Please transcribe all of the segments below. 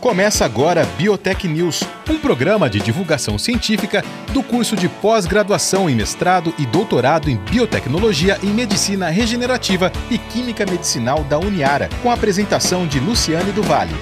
Começa agora Biotech News, um programa de divulgação científica do curso de pós-graduação em mestrado e doutorado em biotecnologia e medicina regenerativa e química medicinal da Uniara, com a apresentação de Luciane do Vale.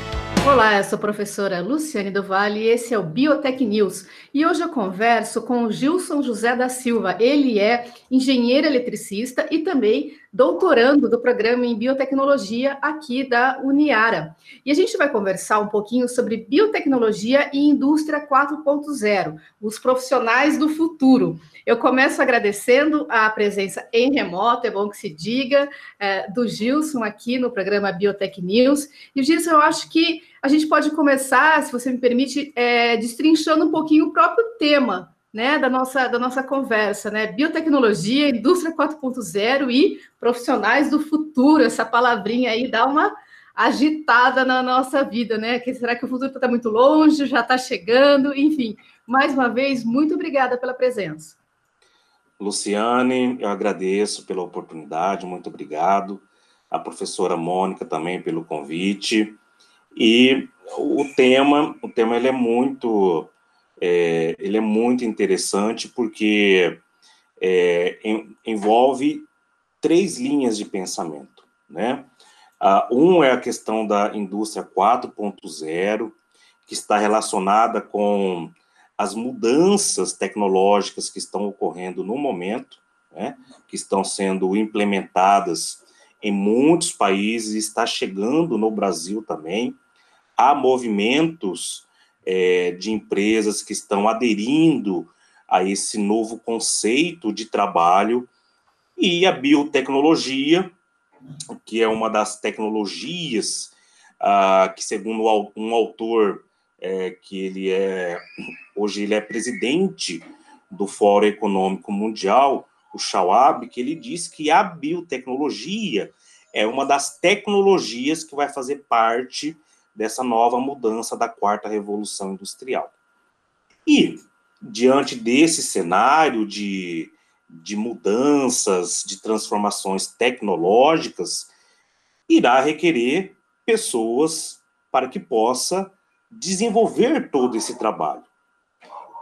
Olá, eu sou a professora Luciane do Vale e esse é o Biotech News. E hoje eu converso com o Gilson José da Silva. Ele é engenheiro eletricista e também doutorando do programa em biotecnologia aqui da Uniara. E a gente vai conversar um pouquinho sobre biotecnologia e indústria 4.0, os profissionais do futuro. Eu começo agradecendo a presença em remoto, é bom que se diga, é, do Gilson aqui no programa Biotech News. E Gilson, eu acho que a gente pode começar, se você me permite, é, destrinchando um pouquinho o próprio tema né, da, nossa, da nossa conversa, né? Biotecnologia, indústria 4.0 e profissionais do futuro. Essa palavrinha aí dá uma agitada na nossa vida, né? Que será que o futuro está muito longe, já está chegando? Enfim, mais uma vez, muito obrigada pela presença. Luciane, eu agradeço pela oportunidade, muito obrigado. A professora Mônica também pelo convite. E o tema, o tema ele é muito, é, ele é muito interessante porque é, em, envolve três linhas de pensamento, né? Uh, um é a questão da indústria 4.0, que está relacionada com as mudanças tecnológicas que estão ocorrendo no momento, né, que estão sendo implementadas em muitos países, está chegando no Brasil também, há movimentos é, de empresas que estão aderindo a esse novo conceito de trabalho e a biotecnologia, que é uma das tecnologias ah, que, segundo um autor é, que ele é hoje ele é presidente do Fórum Econômico Mundial, o Schwab, que ele diz que a biotecnologia é uma das tecnologias que vai fazer parte dessa nova mudança da quarta revolução industrial. E, diante desse cenário de, de mudanças, de transformações tecnológicas, irá requerer pessoas para que possa desenvolver todo esse trabalho.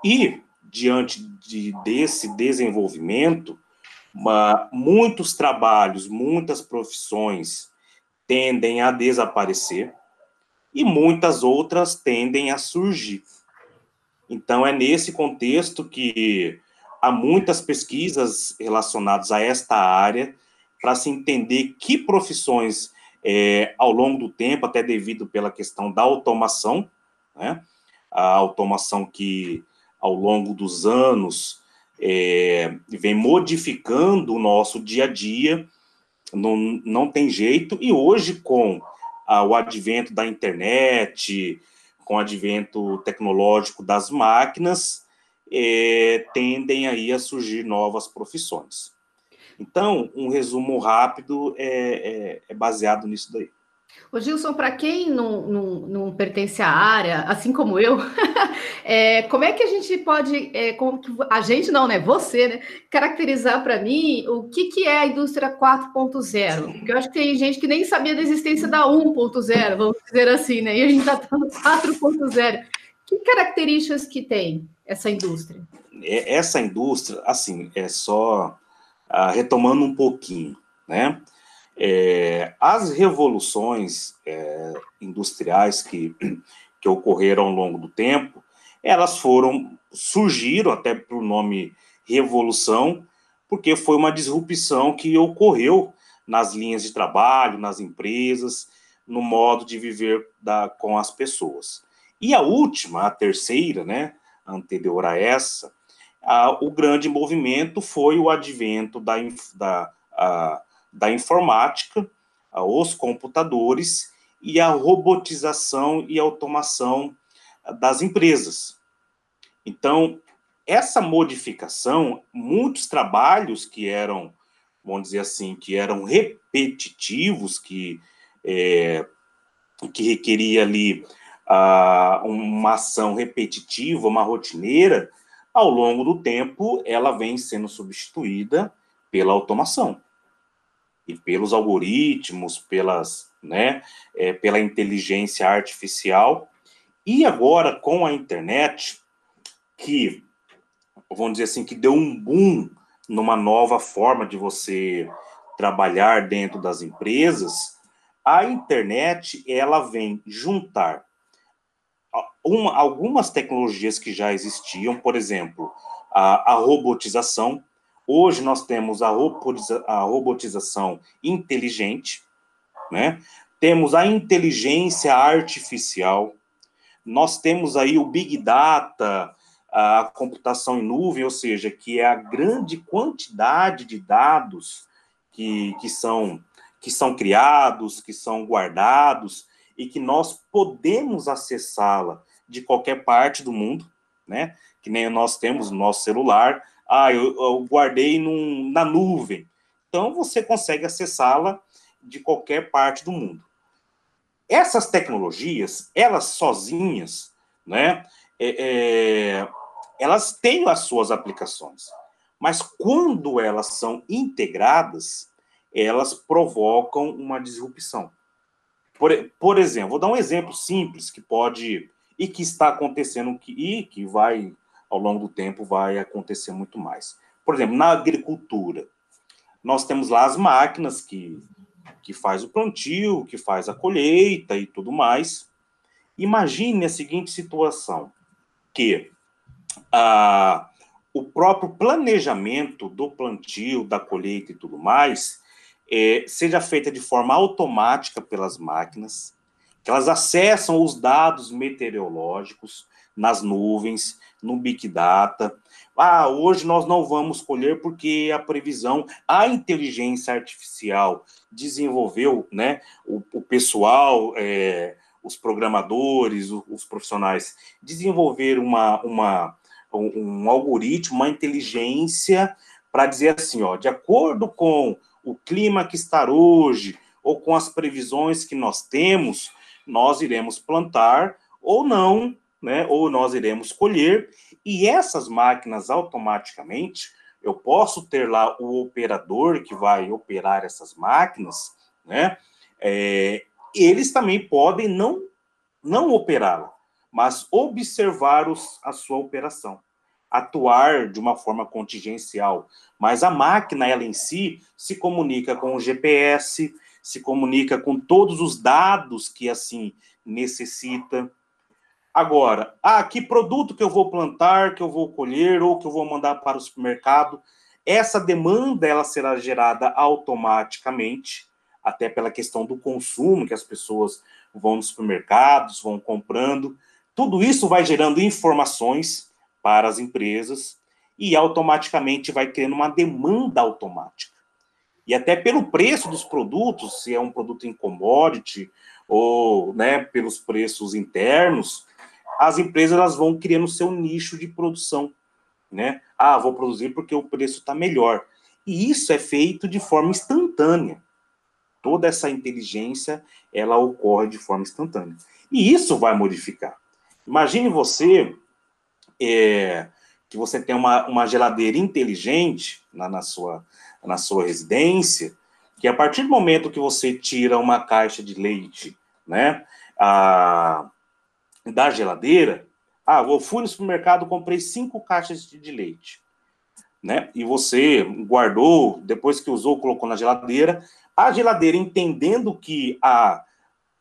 E, diante de, desse desenvolvimento, uma, muitos trabalhos, muitas profissões tendem a desaparecer, e muitas outras tendem a surgir. Então, é nesse contexto que há muitas pesquisas relacionadas a esta área para se entender que profissões, é, ao longo do tempo, até devido pela questão da automação, né, a automação que, ao longo dos anos, é, vem modificando o nosso dia a dia, não, não tem jeito, e hoje, com o advento da internet, com o advento tecnológico das máquinas, é, tendem aí a surgir novas profissões. Então, um resumo rápido é, é, é baseado nisso daí. Ô Gilson, para quem não, não, não, pertence à área, assim como eu, é, como é que a gente pode, é, a gente não, né? Você, né? Caracterizar para mim o que, que é a indústria 4.0? Porque eu acho que tem gente que nem sabia da existência da 1.0, vamos dizer assim, né? E a gente está falando 4.0. Que características que tem essa indústria? Essa indústria, assim, é só ah, retomando um pouquinho, né? É, as revoluções é, industriais que, que ocorreram ao longo do tempo, elas foram, surgiram até pelo nome revolução, porque foi uma disrupção que ocorreu nas linhas de trabalho, nas empresas, no modo de viver da, com as pessoas. E a última, a terceira, né, anterior a essa, a, o grande movimento foi o advento da, da a, da informática, os computadores e a robotização e automação das empresas. Então, essa modificação, muitos trabalhos que eram, vamos dizer assim, que eram repetitivos, que, é, que requeria ali uh, uma ação repetitiva, uma rotineira, ao longo do tempo, ela vem sendo substituída pela automação e pelos algoritmos, pelas, né, é, pela inteligência artificial, E agora, com a internet, que, vamos dizer assim, que deu um boom numa nova forma de você trabalhar dentro das empresas, a internet, ela vem juntar uma, algumas tecnologias que já existiam, por exemplo, a, a robotização. Hoje nós temos a, robotiza, a robotização inteligente, né? temos a inteligência artificial, nós temos aí o Big Data, a computação em nuvem, ou seja, que é a grande quantidade de dados que, que, são, que são criados, que são guardados e que nós podemos acessá-la de qualquer parte do mundo, né? Que nem nós temos no nosso celular. Ah, eu, eu guardei num, na nuvem. Então, você consegue acessá-la de qualquer parte do mundo. Essas tecnologias, elas sozinhas, né? É, é, elas têm as suas aplicações. Mas quando elas são integradas, elas provocam uma disrupção. Por, por exemplo, vou dar um exemplo simples que pode e que está acontecendo e que vai ao longo do tempo vai acontecer muito mais. Por exemplo, na agricultura, nós temos lá as máquinas que que faz o plantio, que faz a colheita e tudo mais. Imagine a seguinte situação, que ah, o próprio planejamento do plantio, da colheita e tudo mais, é, seja feita de forma automática pelas máquinas, que elas acessam os dados meteorológicos nas nuvens, no Big Data. Ah, hoje nós não vamos colher porque a previsão, a inteligência artificial desenvolveu, né, o, o pessoal, é, os programadores, os, os profissionais, desenvolveram uma, uma, um, um algoritmo, uma inteligência para dizer assim, ó, de acordo com o clima que está hoje, ou com as previsões que nós temos, nós iremos plantar ou não, né? Ou nós iremos colher, e essas máquinas automaticamente, eu posso ter lá o operador que vai operar essas máquinas, né? É, eles também podem não, não operá-la, mas observar os, a sua operação, atuar de uma forma contingencial. Mas a máquina, ela em si, se comunica com o GPS, se comunica com todos os dados que assim necessita. Agora, ah, que produto que eu vou plantar, que eu vou colher ou que eu vou mandar para o supermercado, essa demanda ela será gerada automaticamente, até pela questão do consumo, que as pessoas vão nos supermercados, vão comprando. Tudo isso vai gerando informações para as empresas e automaticamente vai criando uma demanda automática e até pelo preço dos produtos, se é um produto em commodity ou né, pelos preços internos, as empresas elas vão criando seu nicho de produção. Né? Ah, vou produzir porque o preço está melhor. E isso é feito de forma instantânea. Toda essa inteligência ela ocorre de forma instantânea. E isso vai modificar. Imagine você é, que você tem uma, uma geladeira inteligente na, na, sua, na sua residência, que a partir do momento que você tira uma caixa de leite, né, a, da geladeira, ah, eu fui no supermercado, comprei cinco caixas de, leite, né, e você guardou, depois que usou, colocou na geladeira, a geladeira entendendo que a,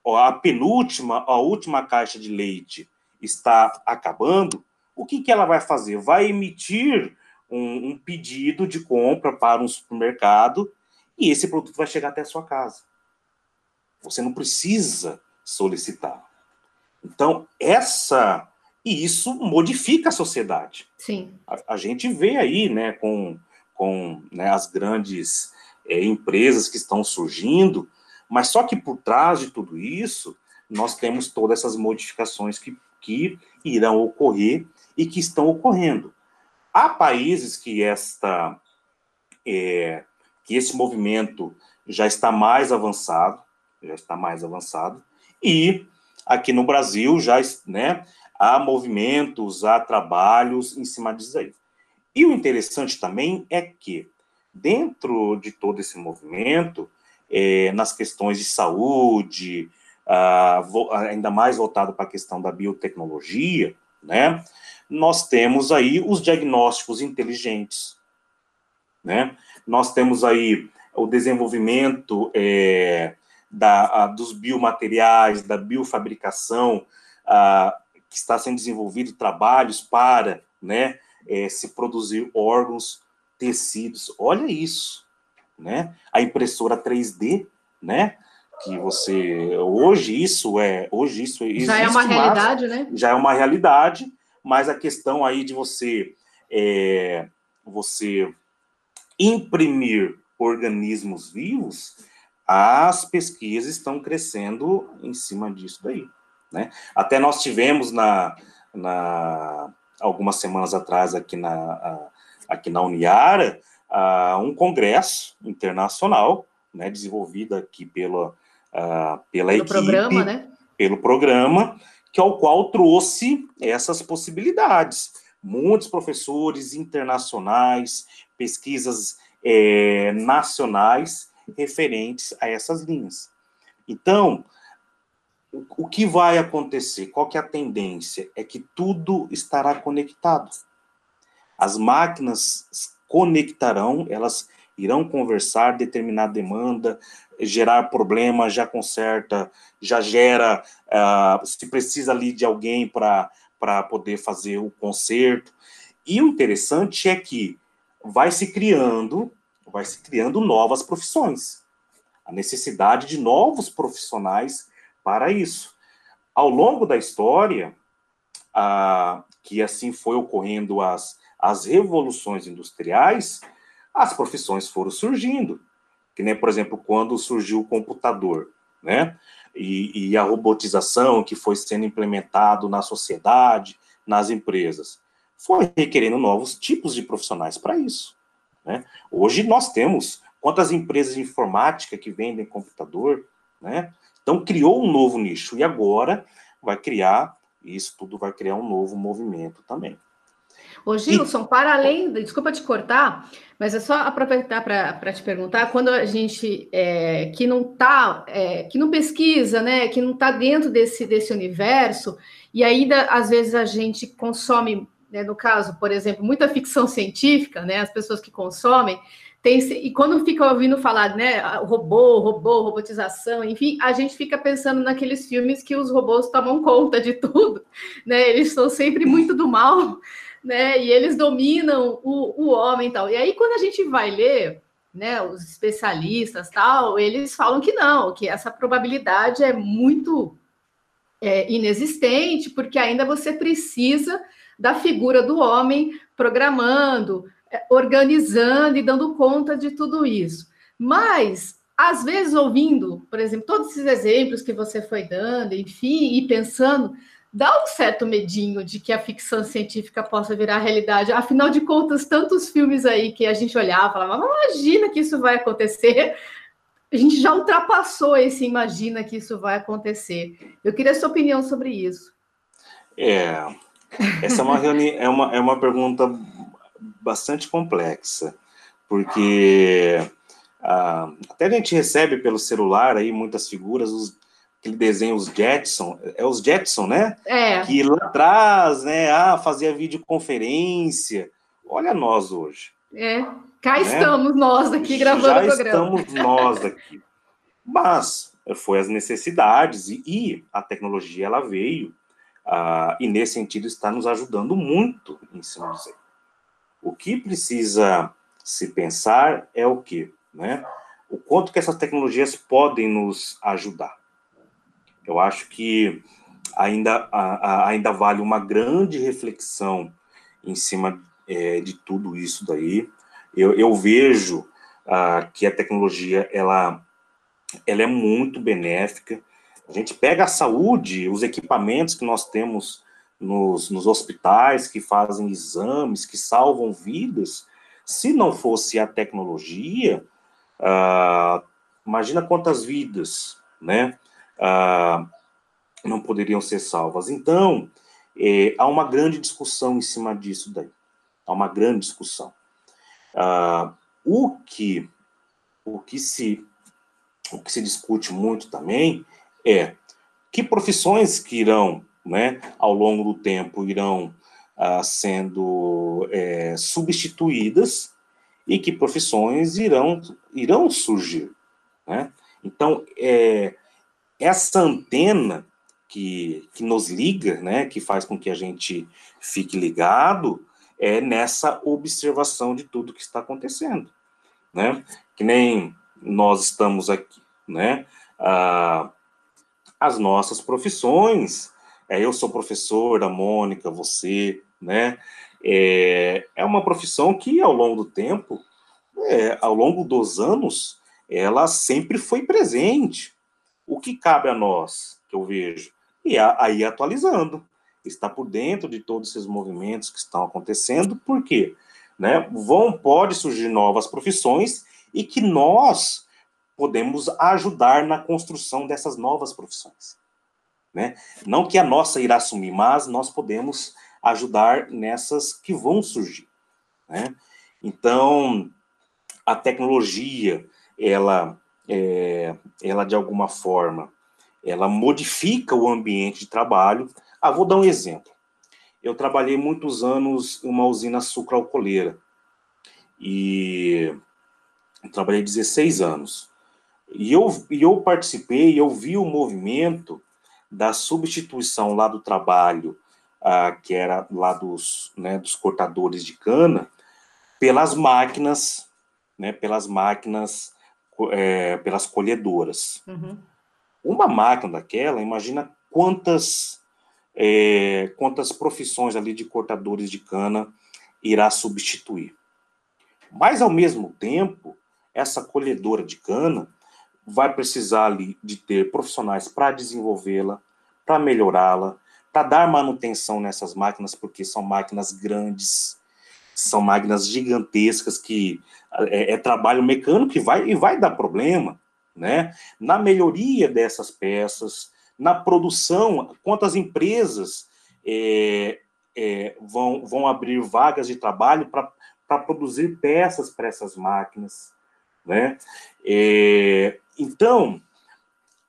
a penúltima, a última caixa de leite está acabando, o que, que ela vai fazer? Vai emitir um, um pedido de compra para um supermercado e esse produto vai chegar até a sua casa. Você não precisa solicitar. Então, essa. E isso modifica a sociedade. Sim. A, a gente vê aí, né, com, com né, as grandes é, empresas que estão surgindo, mas só que por trás de tudo isso, nós temos todas essas modificações que, que irão ocorrer e que estão ocorrendo. Há países que esta é, que esse movimento já está mais avançado, já está mais avançado, e aqui no Brasil já né, há movimentos, há trabalhos em cima disso aí. E o interessante também é que, dentro de todo esse movimento, é, nas questões de saúde, uh, ainda mais voltado para a questão da biotecnologia, né? Nós temos aí os diagnósticos inteligentes, né? Nós temos aí o desenvolvimento é, da, a, dos biomateriais, da biofabricação, a, que está sendo desenvolvido trabalhos para, né, é, se produzir órgãos, tecidos. Olha isso, né? A impressora 3D, né? Que você hoje isso é hoje isso já é uma realidade, né? Já é uma realidade, mas a questão aí de você é, você imprimir organismos vivos, as pesquisas estão crescendo em cima disso daí. Né? Até nós tivemos na, na algumas semanas atrás aqui na, aqui na Uniara um congresso internacional, né, desenvolvido aqui pela, pela pelo equipe, programa, né? pelo programa, que ao qual trouxe essas possibilidades. Muitos professores internacionais, pesquisas é, nacionais referentes a essas linhas. Então, o, que vai acontecer? Qual que é a tendência? É que tudo estará conectado. As máquinas conectarão, elas irão conversar, determinar demanda, gerar problema, já conserta, já gera, uh, se precisa ali de alguém para poder fazer o conserto. E o interessante é que vai se criando, vai se criando novas profissões. A necessidade de novos profissionais para isso. Ao longo da história, que assim foi ocorrendo as, as revoluções industriais, as profissões foram surgindo. Que nem, por exemplo, quando surgiu o computador, né? E, e a robotização que foi sendo implementado na sociedade, nas empresas foi requerendo novos tipos de profissionais para isso. Né? Hoje nós temos quantas empresas de informática que vendem computador, né? Então criou um novo nicho e agora vai criar isso tudo vai criar um novo movimento também. Ô Gilson, e... para além, desculpa te cortar, mas é só aproveitar para te perguntar, quando a gente é, que não tá, é, que não pesquisa, né, que não está dentro desse, desse universo, e ainda às vezes a gente consome né, no caso, por exemplo, muita ficção científica, né, as pessoas que consomem, tem, e quando fica ouvindo falar, né, robô, robô, robotização, enfim, a gente fica pensando naqueles filmes que os robôs tomam conta de tudo, né, eles são sempre muito do mal, né, e eles dominam o, o homem e tal. E aí, quando a gente vai ler, né, os especialistas tal, eles falam que não, que essa probabilidade é muito é, inexistente, porque ainda você precisa da figura do homem programando, é, organizando e dando conta de tudo isso. Mas, às vezes, ouvindo, por exemplo, todos esses exemplos que você foi dando, enfim, e pensando, dá um certo medinho de que a ficção científica possa virar realidade. Afinal de contas, tantos filmes aí que a gente olhava falava, imagina que isso vai acontecer. A gente já ultrapassou esse imagina que isso vai acontecer. Eu queria a sua opinião sobre isso. É, essa é uma, reuni é uma, é uma pergunta bastante complexa, porque ah, até a gente recebe pelo celular aí muitas figuras, os, aquele desenho, os Jetson, é os Jetson, né? É. Que lá atrás, né, ah, fazia videoconferência. Olha nós hoje. É, cá né? estamos nós aqui gravando Já o programa. estamos nós aqui. Mas foi as necessidades e, e a tecnologia ela veio ah, e nesse sentido está nos ajudando muito em cima disso. O que precisa se pensar é o que, né? O quanto que essas tecnologias podem nos ajudar. Eu acho que ainda, ainda vale uma grande reflexão em cima é, de tudo isso daí. Eu, eu vejo ah, que a tecnologia ela, ela é muito benéfica, a gente pega a saúde, os equipamentos que nós temos nos, nos hospitais, que fazem exames, que salvam vidas. Se não fosse a tecnologia, ah, imagina quantas vidas, né? Ah, não poderiam ser salvas. Então, é, há uma grande discussão em cima disso daí. Há uma grande discussão. Ah, o que o que se o que se discute muito também é que profissões que irão, né, ao longo do tempo, irão ah, sendo é, substituídas e que profissões irão, irão surgir. Né? Então, é, essa antena que, que nos liga, né, que faz com que a gente fique ligado, é nessa observação de tudo que está acontecendo. Né? Que nem nós estamos aqui, né? Ah, as nossas profissões, é, eu sou professor, a Mônica, você, né? É, é uma profissão que, ao longo do tempo, é, ao longo dos anos, ela sempre foi presente. O que cabe a nós, que eu vejo, e aí atualizando, está por dentro de todos esses movimentos que estão acontecendo, por quê? Né? Vão, pode surgir novas profissões e que nós podemos ajudar na construção dessas novas profissões. Né? Não que a nossa irá assumir, mas nós podemos ajudar nessas que vão surgir. Né? Então, a tecnologia, ela, é, ela de alguma forma, ela modifica o ambiente de trabalho. Ah, vou dar um exemplo. Eu trabalhei muitos anos em uma usina sucroalcooleira e trabalhei 16 anos. E eu, e eu participei, eu vi o movimento da substituição lá do trabalho ah, que era lá dos, né, dos cortadores de cana, pelas máquinas, né, pelas máquinas, é, pelas colhedoras. Uhum. Uma máquina daquela, imagina quantas, é, quantas profissões ali de cortadores de cana irá substituir. Mas, ao mesmo tempo, essa colhedora de cana vai precisar ali de ter profissionais para desenvolvê-la, para melhorá-la, para dar manutenção nessas máquinas, porque são máquinas grandes, são máquinas gigantescas que é, é trabalho mecânico que vai e vai dar problema, né? Na melhoria dessas peças, na produção, quantas empresas é, é, vão, vão abrir vagas de trabalho para produzir peças para essas máquinas, né? É, então,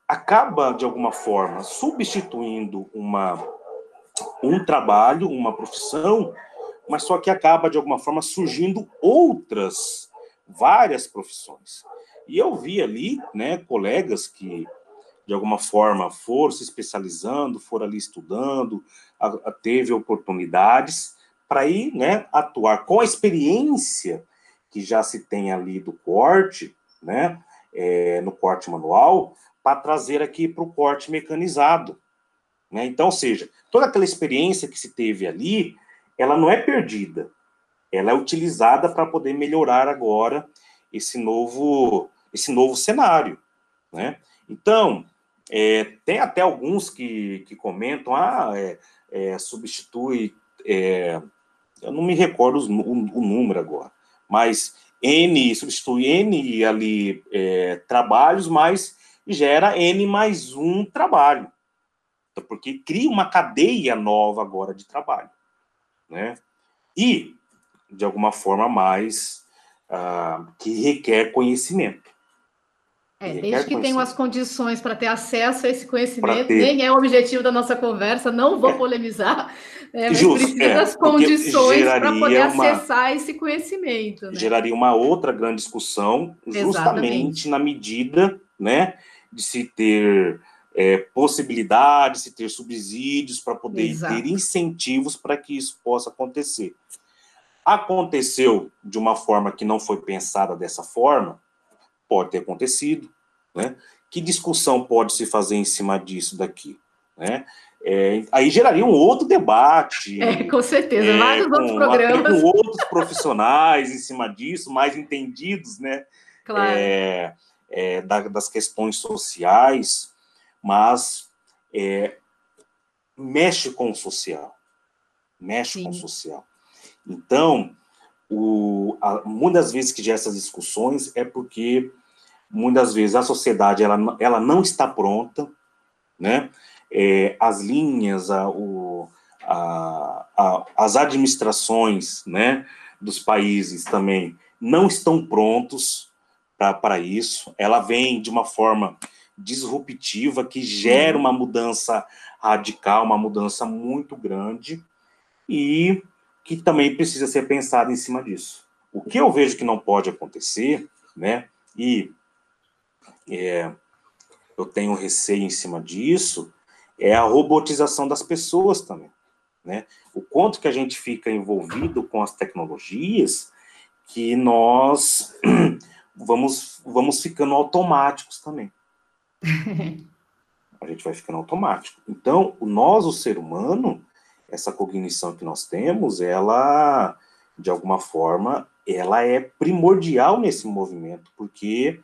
acaba, de alguma forma, substituindo uma, um trabalho, uma profissão, mas só que acaba, de alguma forma, surgindo outras, várias profissões. E eu vi ali, né, colegas que, de alguma forma, foram se especializando, foram ali estudando, a, a, teve oportunidades para ir, né, atuar com a experiência que já se tem ali do corte, né, é, no corte manual, para trazer aqui para o corte mecanizado. Né? Então, ou seja, toda aquela experiência que se teve ali, ela não é perdida, ela é utilizada para poder melhorar agora esse novo, esse novo cenário. Né? Então, é, tem até alguns que, que comentam, ah, é, é, substitui, é, eu não me recordo o, o, número agora, mas N, substitui N ali é, trabalhos, mas gera N mais um trabalho. Então, porque cria uma cadeia nova agora de trabalho. Né? E, de alguma forma, mais uh, que requer conhecimento. É, desde que tenham as condições para ter acesso a esse conhecimento, nem é o objetivo da nossa conversa, não vou é. polemizar, é, mas Justo, precisa é, das condições para poder uma... acessar esse conhecimento. Né? Geraria uma outra grande discussão, justamente Exatamente. na medida né, de se ter é, possibilidades, se ter subsídios para poder Exato. ter incentivos para que isso possa acontecer. Aconteceu de uma forma que não foi pensada dessa forma, pode ter acontecido, né? Que discussão pode se fazer em cima disso daqui, né? É, aí geraria um outro debate. É, com certeza, é, vários outros programas. Com outros profissionais em cima disso, mais entendidos, né? Claro. É, é, da, das questões sociais, mas é, mexe com o social. Mexe Sim. com o social. Então, o, a, muitas vezes que essas discussões é porque muitas vezes a sociedade ela, ela não está pronta, né? É, as linhas, a, o, a, a, as administrações, né, dos países também não estão prontos para isso. Ela vem de uma forma disruptiva, que gera uma mudança radical, uma mudança muito grande, e que também precisa ser pensada em cima disso. O que eu vejo que não pode acontecer, né, e é, eu tenho receio em cima disso, é a robotização das pessoas também. Né? O quanto que a gente fica envolvido com as tecnologias que nós vamos, vamos ficando automáticos também. a gente vai ficando automático. Então, nós, o ser humano, essa cognição que nós temos, ela, de alguma forma, ela é primordial nesse movimento, porque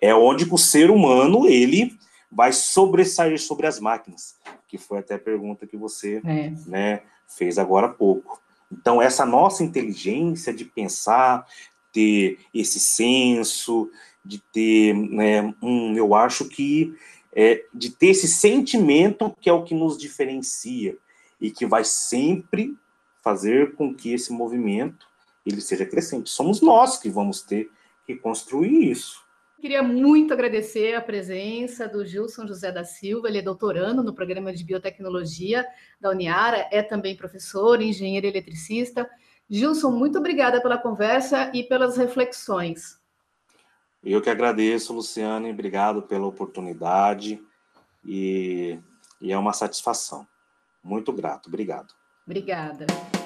é onde o ser humano, ele vai sobressair sobre as máquinas, que foi até a pergunta que você é. né, fez agora há pouco. Então, essa nossa inteligência de pensar, ter esse senso, de ter, né, um, eu acho que, é, de ter esse sentimento que é o que nos diferencia e que vai sempre fazer com que esse movimento ele seja crescente. Somos nós que vamos ter que construir isso. Queria muito agradecer a presença do Gilson José da Silva, ele é doutorando no programa de biotecnologia da Uniara, é também professor, engenheiro eletricista. Gilson, muito obrigada pela conversa e pelas reflexões. Eu que agradeço, Luciane, obrigado pela oportunidade e, e é uma satisfação. Muito grato, obrigado. Obrigada.